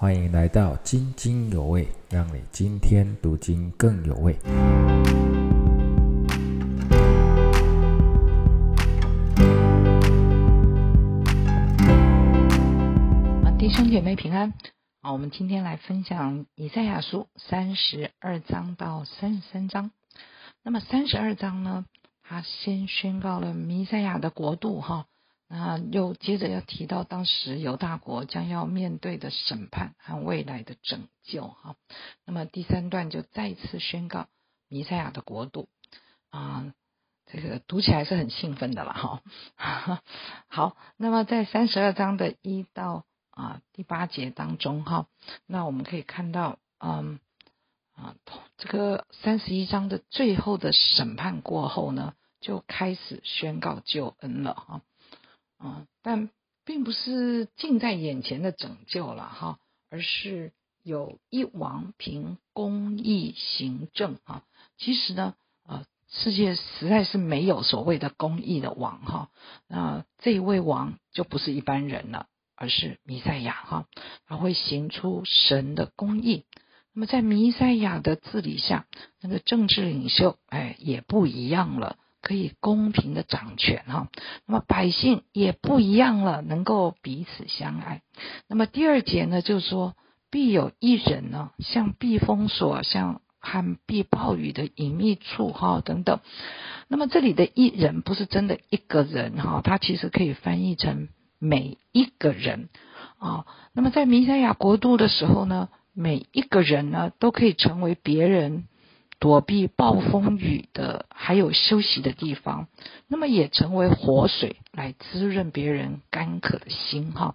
欢迎来到津津有味，让你今天读经更有味。啊，弟兄姐妹平安。啊，我们今天来分享以赛亚书三十二章到三十三章。那么三十二章呢，他先宣告了弥赛亚的国度，哈。那又接着要提到当时犹大国将要面对的审判和未来的拯救哈。那么第三段就再次宣告弥赛亚的国度啊，这个读起来是很兴奋的了哈。好，那么在三十二章的一到啊第八节当中哈，那我们可以看到嗯啊这个三十一章的最后的审判过后呢，就开始宣告救恩了哈。啊但并不是近在眼前的拯救了哈，而是有一王凭公义行政啊。其实呢，呃，世界实在是没有所谓的公义的王哈。那这一位王就不是一般人了，而是弥赛亚哈，他会行出神的公义。那么在弥赛亚的治理下，那个政治领袖哎也不一样了。可以公平的掌权哈，那么百姓也不一样了，能够彼此相爱。那么第二节呢，就是说必有一人呢，像避风所，像旱避暴雨的隐秘处哈等等。那么这里的一人不是真的一个人哈，它其实可以翻译成每一个人啊。那么在弥赛亚国度的时候呢，每一个人呢都可以成为别人。躲避暴风雨的，还有休息的地方，那么也成为活水来滋润别人干渴的心哈。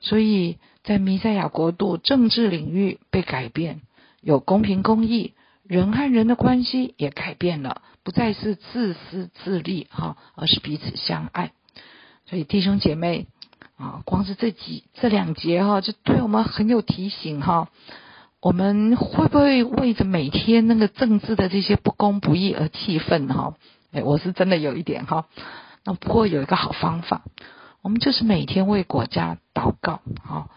所以在弥赛亚国度，政治领域被改变，有公平公义，人和人的关系也改变了，不再是自私自利哈，而是彼此相爱。所以弟兄姐妹啊，光是这几这两节哈，就对我们很有提醒哈。我们会不会为着每天那个政治的这些不公不义而气愤哈？哎，我是真的有一点哈。那不过有一个好方法，我们就是每天为国家祷告，好，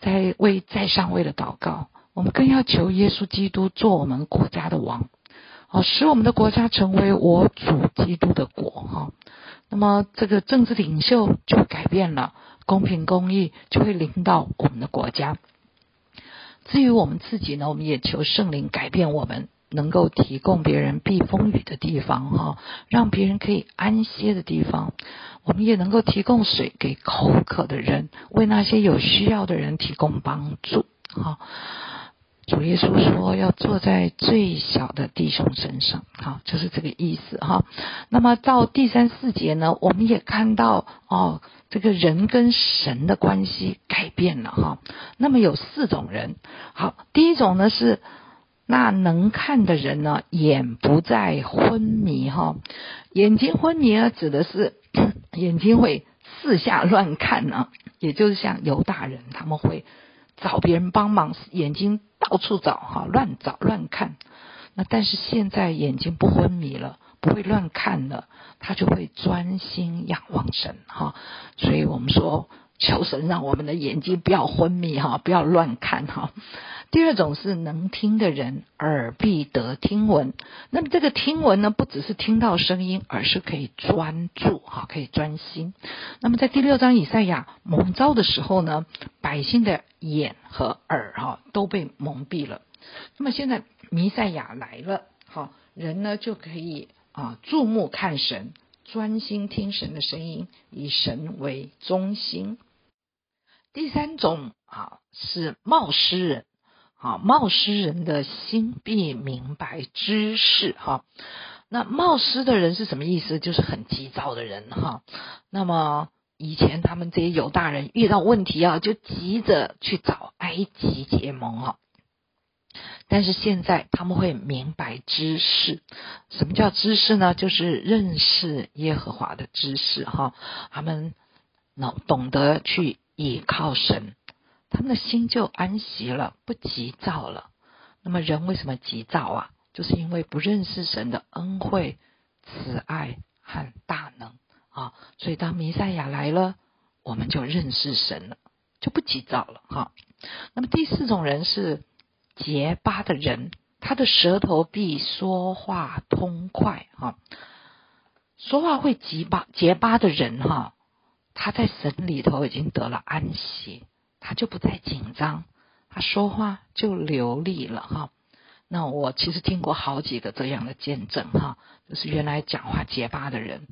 在为在上位的祷告。我们更要求耶稣基督做我们国家的王，好，使我们的国家成为我主基督的国哈。那么这个政治领袖就改变了，公平公义就会领导我们的国家。至于我们自己呢，我们也求圣灵改变我们，能够提供别人避风雨的地方，哈，让别人可以安歇的地方。我们也能够提供水给口渴的人，为那些有需要的人提供帮助，哈。主耶稣说要坐在最小的弟兄身上，好，就是这个意思哈。那么到第三四节呢，我们也看到哦，这个人跟神的关系改变了哈。那么有四种人，好，第一种呢是那能看的人呢，眼不再昏迷哈。眼睛昏迷呢，指的是眼睛会四下乱看呢，也就是像犹大人他们会。找别人帮忙，眼睛到处找哈，乱找乱看。那但是现在眼睛不昏迷了，不会乱看了，他就会专心仰望神哈。所以我们说，求神让我们的眼睛不要昏迷哈，不要乱看哈。第二种是能听的人耳必得听闻，那么这个听闻呢，不只是听到声音，而是可以专注哈，可以专心。那么在第六章以赛亚蒙召的时候呢，百姓的眼和耳哈都被蒙蔽了。那么现在弥赛亚来了，好人呢就可以啊注目看神，专心听神的声音，以神为中心。第三种啊是冒失人。啊，冒失人的心必明白知识哈。那冒失的人是什么意思？就是很急躁的人哈。那么以前他们这些犹大人遇到问题啊，就急着去找埃及结盟啊。但是现在他们会明白知识。什么叫知识呢？就是认识耶和华的知识哈。他们能懂得去倚靠神。他们的心就安息了，不急躁了。那么人为什么急躁啊？就是因为不认识神的恩惠、慈爱和大能啊。所以当弥赛亚来了，我们就认识神了，就不急躁了哈。那么第四种人是结巴的人，他的舌头必说话通快哈，说话会结巴结巴的人哈，他在神里头已经得了安息，他就不再紧张，他说话就流利了哈。那我其实听过好几个这样的见证哈，就是原来讲话结巴的人，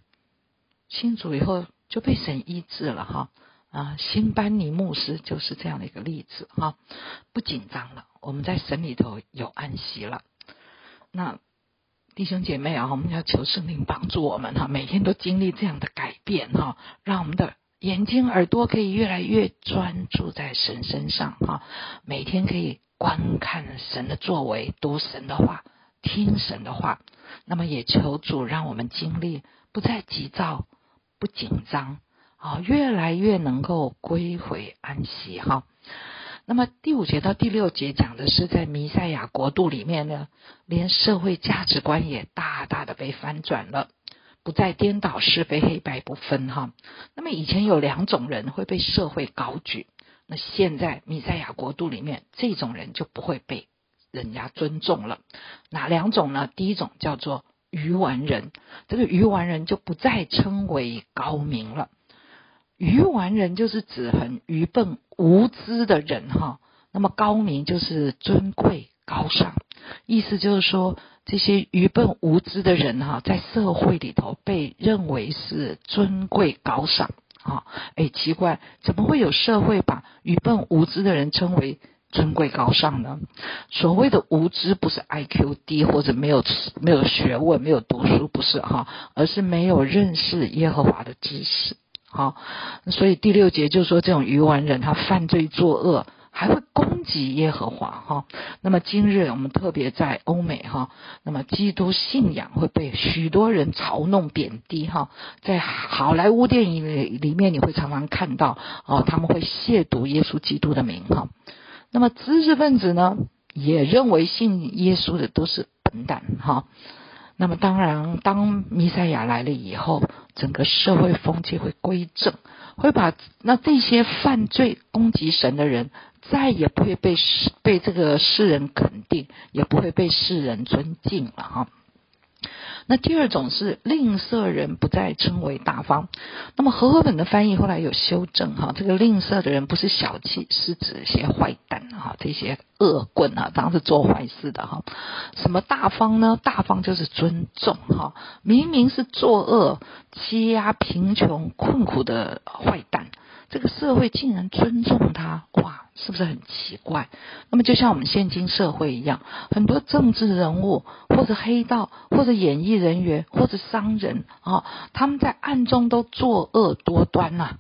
信主以后就被神医治了哈啊，新班尼牧师就是这样的一个例子哈，不紧张了，我们在神里头有安息了。那弟兄姐妹啊，我们要求圣灵帮助我们哈，每天都经历这样的改变哈，让我们的眼睛耳朵可以越来越专注在神身上哈，每天可以。观看神的作为，读神的话，听神的话，那么也求主让我们经历不再急躁、不紧张啊，越来越能够归回安息哈。那么第五节到第六节讲的是在弥赛亚国度里面呢，连社会价值观也大大的被翻转了，不再颠倒是非黑白不分哈。那么以前有两种人会被社会高举。那现在弥赛亚国度里面，这种人就不会被人家尊重了。哪两种呢？第一种叫做愚顽人，这个愚顽人就不再称为高明了。愚顽人就是指很愚笨无知的人哈。那么高明就是尊贵高尚，意思就是说这些愚笨无知的人哈，在社会里头被认为是尊贵高尚。啊，哎，奇怪，怎么会有社会把愚笨无知的人称为尊贵高尚呢？所谓的无知，不是 IQ 低或者没有没有学问、没有读书，不是哈，而是没有认识耶和华的知识。好，所以第六节就说，这种愚顽人他犯罪作恶。还会攻击耶和华哈，那么今日我们特别在欧美哈，那么基督信仰会被许多人嘲弄贬低哈，在好莱坞电影里里面你会常常看到哦，他们会亵渎耶稣基督的名哈，那么知识分子呢也认为信耶稣的都是笨蛋哈，那么当然当弥赛亚来了以后，整个社会风气会归正，会把那这些犯罪攻击神的人。再也不会被世被这个世人肯定，也不会被世人尊敬了哈。那第二种是吝啬人不再称为大方。那么和合本的翻译后来有修正哈，这个吝啬的人不是小气，是指一些坏蛋哈，这些恶棍啊，当时做坏事的哈。什么大方呢？大方就是尊重哈，明明是作恶、欺压贫穷、困苦的坏蛋。这个社会竟然尊重他，是不是很奇怪？那么就像我们现今社会一样，很多政治人物或者黑道或者演艺人员或者商人啊，他们在暗中都作恶多端呐，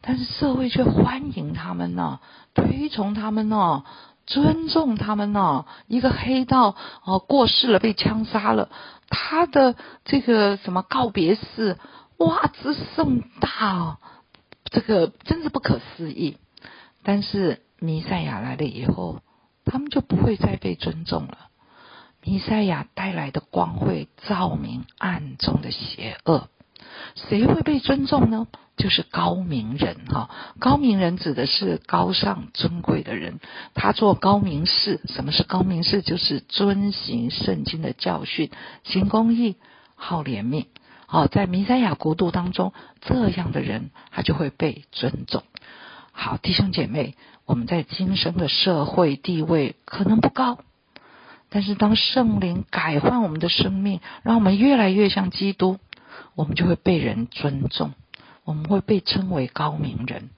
但是社会却欢迎他们呢，推崇他们呢，尊重他们呢。一个黑道哦过世了，被枪杀了，他的这个什么告别式，哇，之盛大。这个真是不可思议，但是弥赛亚来了以后，他们就不会再被尊重了。弥赛亚带来的光会照明暗中的邪恶，谁会被尊重呢？就是高明人哈。高明人指的是高尚尊贵的人，他做高明事。什么是高明事？就是遵行圣经的教训，行公义，好怜悯。好，在弥赛亚国度当中，这样的人他就会被尊重。好，弟兄姐妹，我们在今生的社会地位可能不高，但是当圣灵改换我们的生命，让我们越来越像基督，我们就会被人尊重，我们会被称为高明人。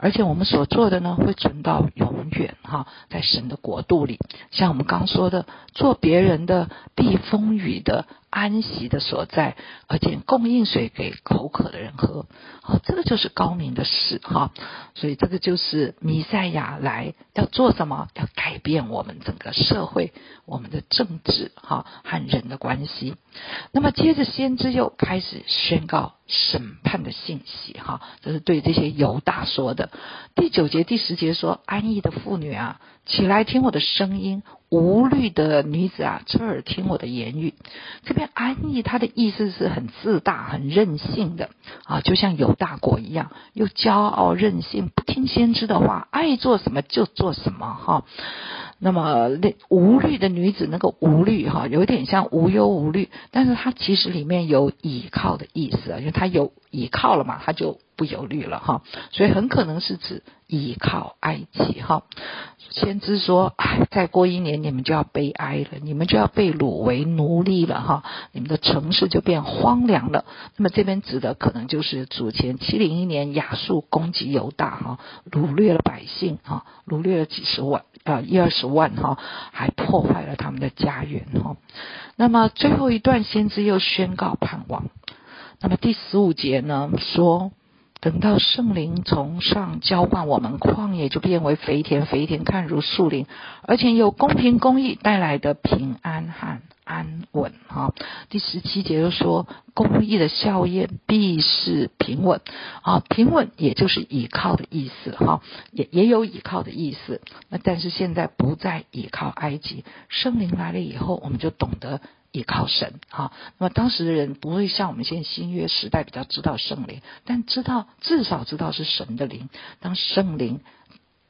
而且我们所做的呢，会存到永远哈，在神的国度里。像我们刚说的，做别人的避风雨的安息的所在，而且供应水给口渴的人喝，好，这个就是高明的事哈。所以这个就是弥赛亚来要做什么？要改变我们整个社会、我们的政治哈和人的关系。那么接着先知又开始宣告审判的信息，哈，这是对这些犹大说的。第九节、第十节说：“安逸的妇女啊，起来听我的声音；无虑的女子啊，侧耳听我的言语。”这边安逸，它的意思是很自大、很任性的啊，就像犹大国一样，又骄傲任性，不听先知的话，爱做什么就做什么，哈。那么那无虑的女子，那个无虑哈，有点像无忧无虑，但是它其实里面有倚靠的意思啊，因为它有倚靠了嘛，它就不忧虑了哈，所以很可能是指倚靠埃及哈。先知说，哎，再过一年你们就要悲哀了，你们就要被掳为奴隶了哈，你们的城市就变荒凉了。那么这边指的可能就是主前七零一年亚述攻击犹大哈，掳掠了百姓哈，掳掠了几十万。呃，一二十万哈，还破坏了他们的家园哈。那么最后一段先知又宣告盼望。那么第十五节呢说，等到圣灵从上浇灌我们，旷野就变为肥田，肥田看如树林，而且有公平公义带来的平安和。安稳哈，第十七节又说，公益的效验必是平稳啊，平稳也就是倚靠的意思哈，也也有倚靠的意思。那但是现在不再倚靠埃及，圣灵来了以后，我们就懂得倚靠神哈。那么当时的人不会像我们现在新约时代比较知道圣灵，但知道至少知道是神的灵，当圣灵。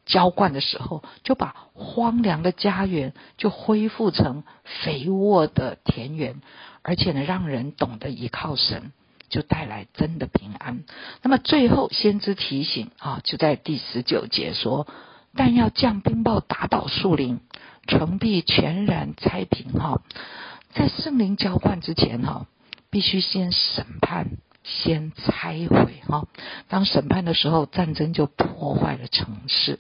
浇灌的时候，就把荒凉的家园就恢复成肥沃的田园，而且呢，让人懂得依靠神，就带来真的平安。那么最后，先知提醒啊，就在第十九节说：“但要降冰雹打倒树林，城壁全然拆平。”哈，在圣灵浇灌之前，哈，必须先审判。先拆毁哈，当审判的时候，战争就破坏了城市。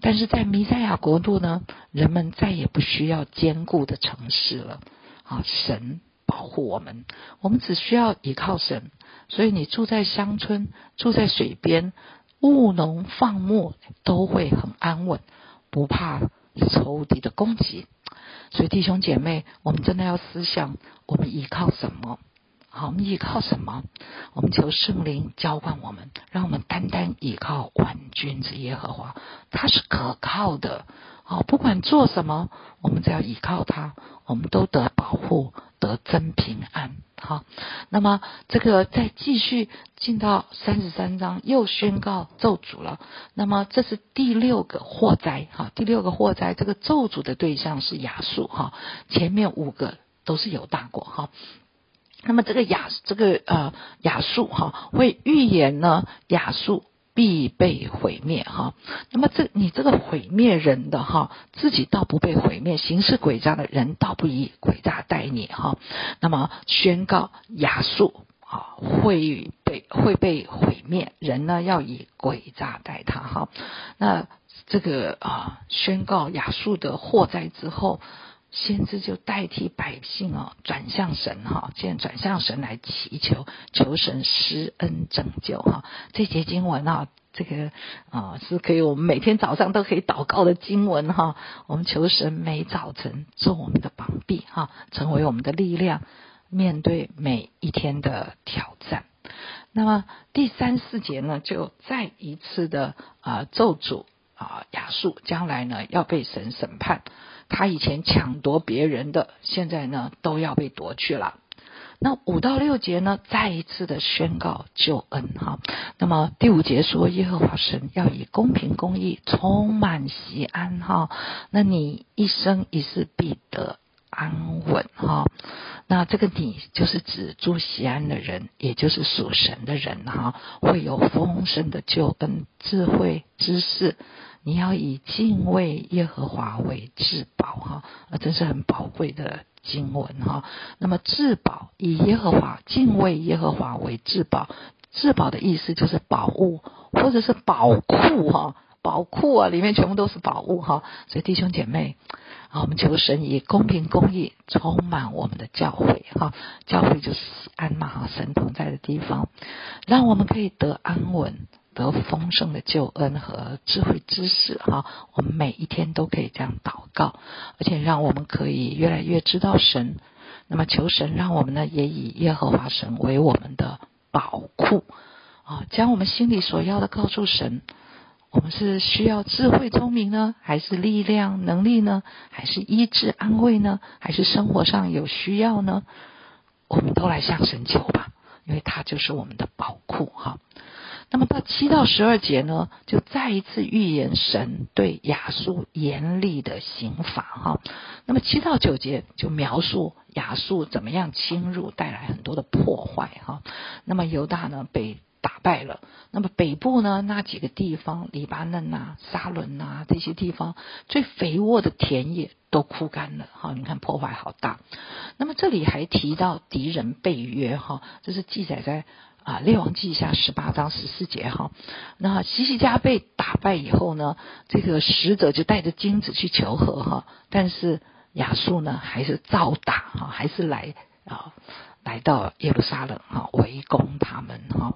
但是在弥赛亚国度呢，人们再也不需要坚固的城市了。啊，神保护我们，我们只需要依靠神。所以你住在乡村，住在水边，务农放牧都会很安稳，不怕仇敌的攻击。所以弟兄姐妹，我们真的要思想，我们依靠什么？好，我们依靠什么？我们求圣灵浇灌我们，让我们单单依靠万军之耶和华，他是可靠的。好，不管做什么，我们只要依靠他，我们都得保护，得真平安。好，那么这个再继续进到三十三章，又宣告咒诅了。那么这是第六个祸灾。哈，第六个祸灾，这个咒诅的对象是亚述。哈，前面五个都是有大国。哈。那么这个亚这个呃亚述哈会预言呢亚述必被毁灭哈。那么这你这个毁灭人的哈自己倒不被毁灭，行事诡诈的人倒不以诡诈待你哈。那么宣告亚述啊会被会被毁灭，人呢要以诡诈待他哈。那这个啊宣告亚述的祸灾之后。先知就代替百姓哦，转向神哈，现在转向神来祈求，求神施恩拯救哈。这节经文啊，这个啊是可以我们每天早上都可以祷告的经文哈。我们求神每早晨做我们的膀臂哈，成为我们的力量，面对每一天的挑战。那么第三四节呢，就再一次的啊咒诅啊亚述，将来呢要被神审判。他以前抢夺别人的，现在呢都要被夺去了。那五到六节呢，再一次的宣告救恩哈。那么第五节说，耶和华神要以公平公义充满喜安哈。那你一生一世必得安稳哈。那这个你就是指住喜安的人，也就是属神的人哈，会有丰盛的救恩、智慧、知识。你要以敬畏耶和华为至宝哈，啊，真是很宝贵的经文哈。那么至宝以耶和华敬畏耶和华为至宝，至宝的意思就是宝物或者是宝库哈，宝库啊里面全部都是宝物哈。所以弟兄姐妹啊，我们求神以公平公义充满我们的教会哈，教会就是安嘛哈，神同在的地方，让我们可以得安稳。得丰盛的救恩和智慧知识哈，我们每一天都可以这样祷告，而且让我们可以越来越知道神。那么求神让我们呢，也以耶和华神为我们的宝库啊，将我们心里所要的告诉神。我们是需要智慧聪明呢，还是力量能力呢，还是医治安慰呢，还是生活上有需要呢？我们都来向神求吧，因为他就是我们的宝库哈。那么到七到十二节呢，就再一次预言神对亚述严厉的刑罚哈。那么七到九节就描述亚述怎么样侵入，带来很多的破坏哈。那么犹大呢被。打败了，那么北部呢？那几个地方，黎巴嫩呐、沙伦呐这些地方，最肥沃的田野都枯干了。哈，你看破坏好大。那么这里还提到敌人被约，哈，这是记载在啊列王记下十八章十四节，哈。那西西家被打败以后呢，这个使者就带着金子去求和，哈，但是亚述呢还是照打，哈，还是来啊。来到耶路撒冷哈，围攻他们哈。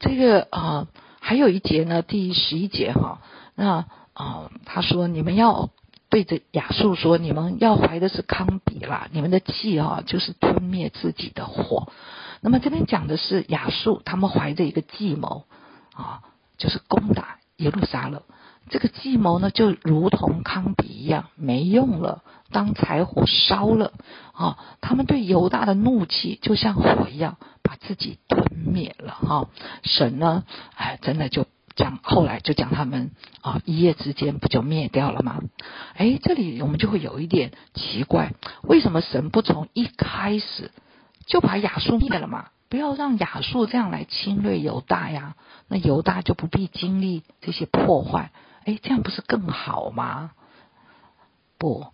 这个啊，还有一节呢，第十一节哈。那啊，他说你们要对着亚述说，你们要怀的是康比啦，你们的计啊，就是吞灭自己的火。那么这边讲的是亚述，他们怀着一个计谋啊，就是攻打耶路撒冷。这个计谋呢，就如同康比一样没用了，当柴火烧了啊！他们对犹大的怒气就像火一样，把自己吞灭了哈。神呢，哎，真的就讲后来就讲他们啊，一夜之间不就灭掉了吗？哎，这里我们就会有一点奇怪，为什么神不从一开始就把亚述灭了嘛？不要让亚述这样来侵略犹大呀，那犹大就不必经历这些破坏。哎，这样不是更好吗？不，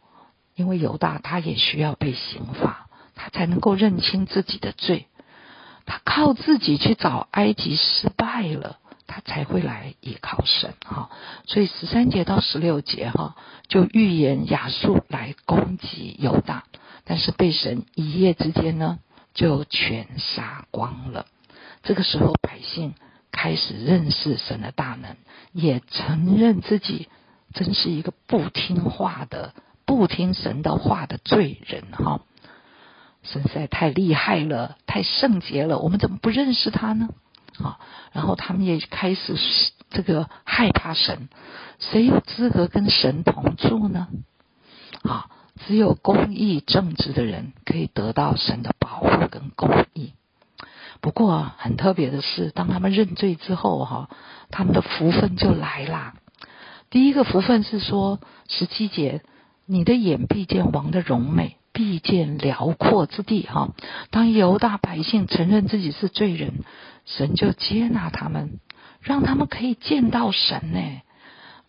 因为犹大他也需要被刑罚，他才能够认清自己的罪。他靠自己去找埃及失败了，他才会来依靠神哈。所以十三节到十六节哈，就预言亚述来攻击犹大，但是被神一夜之间呢就全杀光了。这个时候百姓。开始认识神的大能，也承认自己真是一个不听话的、不听神的话的罪人哈。神实在太厉害了，太圣洁了，我们怎么不认识他呢？啊，然后他们也开始这个害怕神，谁有资格跟神同住呢？啊，只有公义正直的人可以得到神的保护跟公义。不过很特别的是，当他们认罪之后，哈，他们的福分就来啦。第一个福分是说，十七节，你的眼必见王的荣美，必见辽阔之地，哈。当犹大百姓承认自己是罪人，神就接纳他们，让他们可以见到神呢，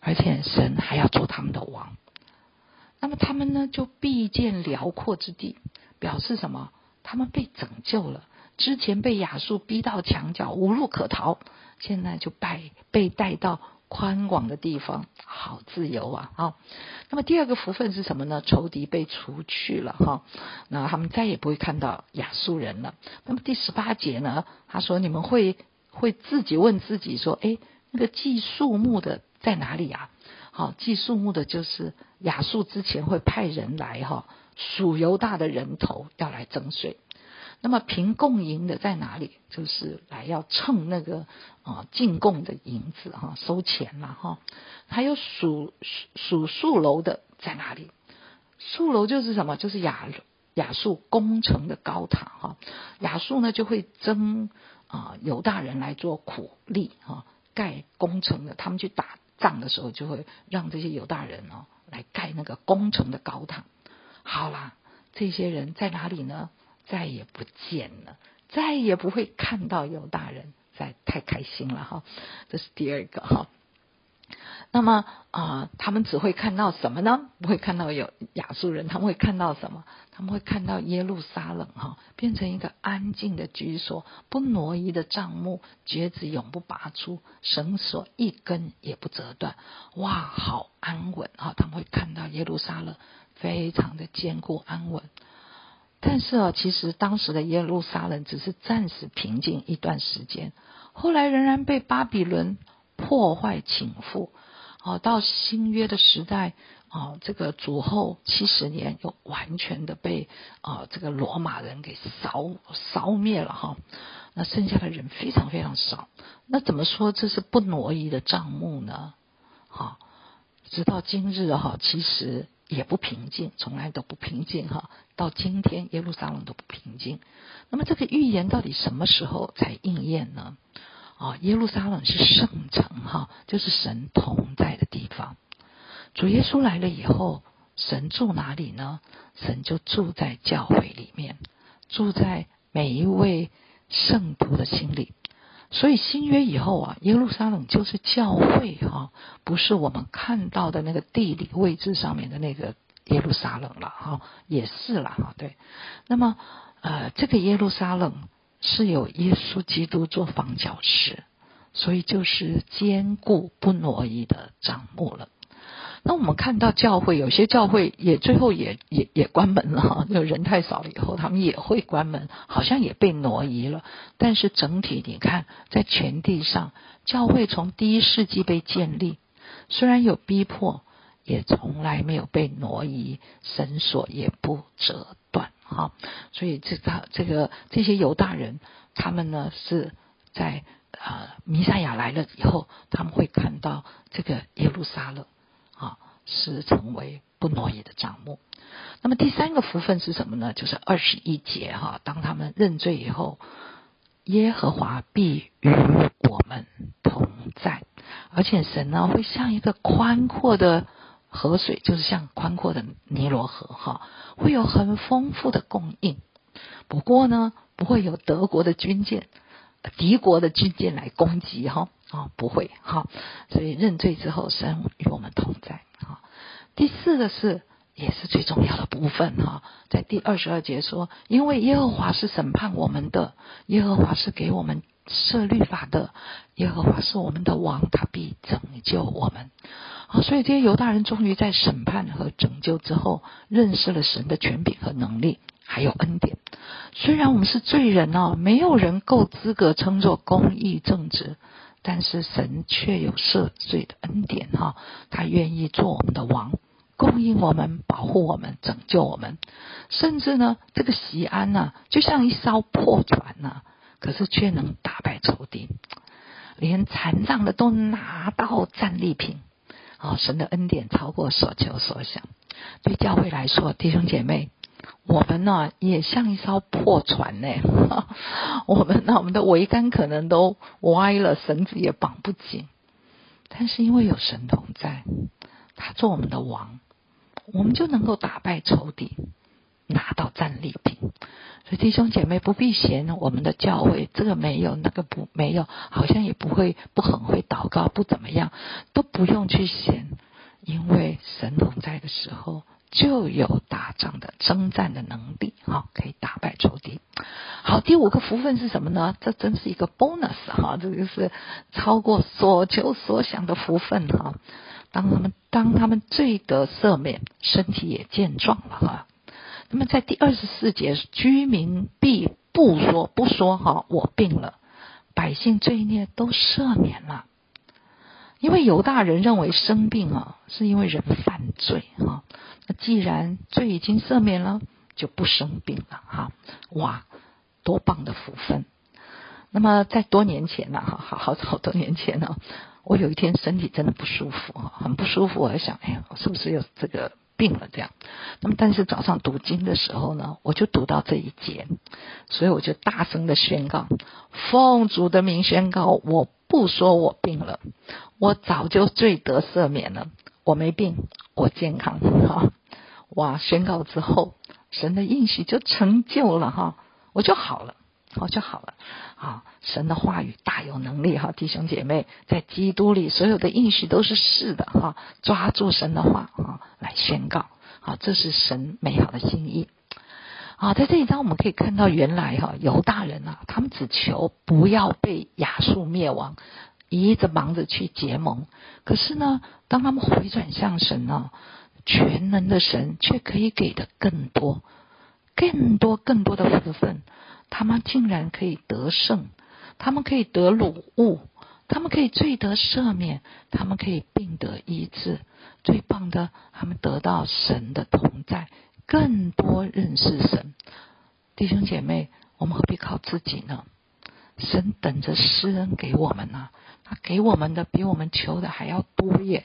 而且神还要做他们的王。那么他们呢，就必见辽阔之地，表示什么？他们被拯救了。之前被亚述逼到墙角，无路可逃，现在就被被带到宽广的地方，好自由啊！啊，那么第二个福分是什么呢？仇敌被除去了哈，那他们再也不会看到亚述人了。那么第十八节呢？他说你们会会自己问自己说：哎，那个祭树木的在哪里啊？好，祭树木的就是亚述之前会派人来哈，属犹大的人头要来征税。那么凭供银的在哪里？就是来要称那个啊进贡的银子哈，收钱了哈。还有数数数楼的在哪里？数楼就是什么？就是亚亚述工程的高塔哈。亚述呢就会征啊犹大人来做苦力哈，盖工程的。他们去打葬的时候，就会让这些犹大人哦来盖那个工程的高塔。好啦，这些人在哪里呢？再也不见了，再也不会看到犹大人，在太开心了哈。这是第二个哈。那么啊，他们只会看到什么呢？不会看到有亚述人，他们会看到什么？他们会看到耶路撒冷哈，变成一个安静的居所，不挪移的帐幕，橛子永不拔出，绳索一根也不折断。哇，好安稳啊！他们会看到耶路撒冷非常的坚固安稳。但是啊，其实当时的耶路撒冷只是暂时平静一段时间，后来仍然被巴比伦破坏侵覆。哦，到新约的时代，哦，这个主后七十年又完全的被啊这个罗马人给扫扫灭了哈，那剩下的人非常非常少。那怎么说这是不挪移的账目呢？哈，直到今日哈，其实也不平静，从来都不平静哈。到今天耶路撒冷都不平静。那么这个预言到底什么时候才应验呢？啊，耶路撒冷是圣城哈，就是神同在的地方。主耶稣来了以后，神住哪里呢？神就住在教会里面，住在每一位圣徒的心里。所以新约以后啊，耶路撒冷就是教会哈，不是我们看到的那个地理位置上面的那个耶路撒冷了哈，也是了哈。对，那么呃，这个耶路撒冷。是有耶稣基督做房角石，所以就是坚固不挪移的帐幕了。那我们看到教会有些教会也最后也也也关门了，就人太少了以后，他们也会关门，好像也被挪移了。但是整体你看，在全地上，教会从第一世纪被建立，虽然有逼迫。也从来没有被挪移，绳索也不折断，哈。所以这他这个这些犹大人，他们呢是在啊弥赛亚来了以后，他们会看到这个耶路撒冷啊是成为不挪移的帐幕。那么第三个福分是什么呢？就是二十一节哈，当他们认罪以后，耶和华必与我们同在，而且神呢会像一个宽阔的。河水就是像宽阔的尼罗河哈，会有很丰富的供应。不过呢，不会有德国的军舰、敌国的军舰来攻击哈啊，不会哈。所以认罪之后，神与我们同在哈。第四个是也是最重要的部分哈，在第二十二节说，因为耶和华是审判我们的，耶和华是给我们设律法的，耶和华是我们的王，他必拯救我们。啊，所以这些犹大人终于在审判和拯救之后，认识了神的权柄和能力，还有恩典。虽然我们是罪人哦，没有人够资格称作公义正直，但是神却有赦罪的恩典哈，他愿意做我们的王，供应我们，保护我们，拯救我们。甚至呢，这个西安呢，就像一艘破船呢，可是却能打败仇敌，连残障的都拿到战利品。哦，神的恩典超过所求所想。对教会来说，弟兄姐妹，我们呢也像一艘破船呢。我们呢，我们的桅杆可能都歪了，绳子也绑不紧。但是因为有神童在，他做我们的王，我们就能够打败仇敌，拿到战利品。所以弟兄姐妹不必嫌我们的教会这个没有那个不没有，好像也不会不很会祷告不怎么样，都不用去嫌，因为神同在的时候就有打仗的征战的能力，哈，可以打败仇敌。好，第五个福分是什么呢？这真是一个 bonus 哈，这个是超过所求所想的福分哈。当他们当他们罪得赦免，身体也健壮了哈。那么在第二十四节，居民必不说不说哈，我病了，百姓罪孽都赦免了，因为犹大人认为生病啊是因为人犯罪哈，那既然罪已经赦免了，就不生病了哈，哇，多棒的福分！那么在多年前呢哈，好好好多年前呢，我有一天身体真的不舒服啊，很不舒服，我在想，哎呀，我是不是有这个？病了，这样。那么，但是早上读经的时候呢，我就读到这一节，所以我就大声的宣告：奉主的名宣告，我不说我病了，我早就罪得赦免了，我没病，我健康。哈，哇！宣告之后，神的应许就成就了，哈，我就好了。我就好了，啊，神的话语大有能力哈，弟兄姐妹，在基督里所有的应许都是是的哈，抓住神的话啊来宣告，啊，这是神美好的心意，啊，在这一章我们可以看到，原来哈犹大人啊，他们只求不要被亚述灭亡，一直忙着去结盟，可是呢，当他们回转向神呢，全能的神却可以给的更多，更多更多的福分。他们竟然可以得胜，他们可以得掳物，他们可以罪得赦免，他们可以病得医治。最棒的，他们得到神的同在，更多认识神。弟兄姐妹，我们何必靠自己呢？神等着施恩给我们呢，他给我们的比我们求的还要多耶。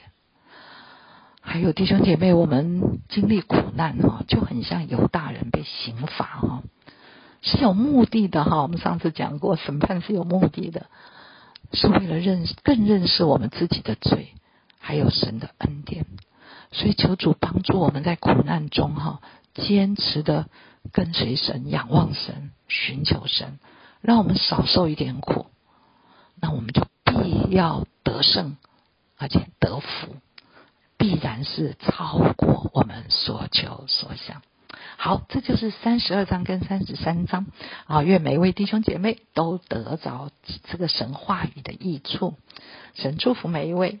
还有弟兄姐妹，我们经历苦难哈，就很像犹大人被刑罚哈，是有目的的哈。我们上次讲过，审判是有目的的，是为了认识更认识我们自己的罪，还有神的恩典。所以求主帮助我们在苦难中哈，坚持的跟随神、仰望神、寻求神。让我们少受一点苦，那我们就必要得胜，而且得福，必然是超过我们所求所想。好，这就是三十二章跟三十三章啊，愿每一位弟兄姐妹都得着这个神话语的益处。神祝福每一位。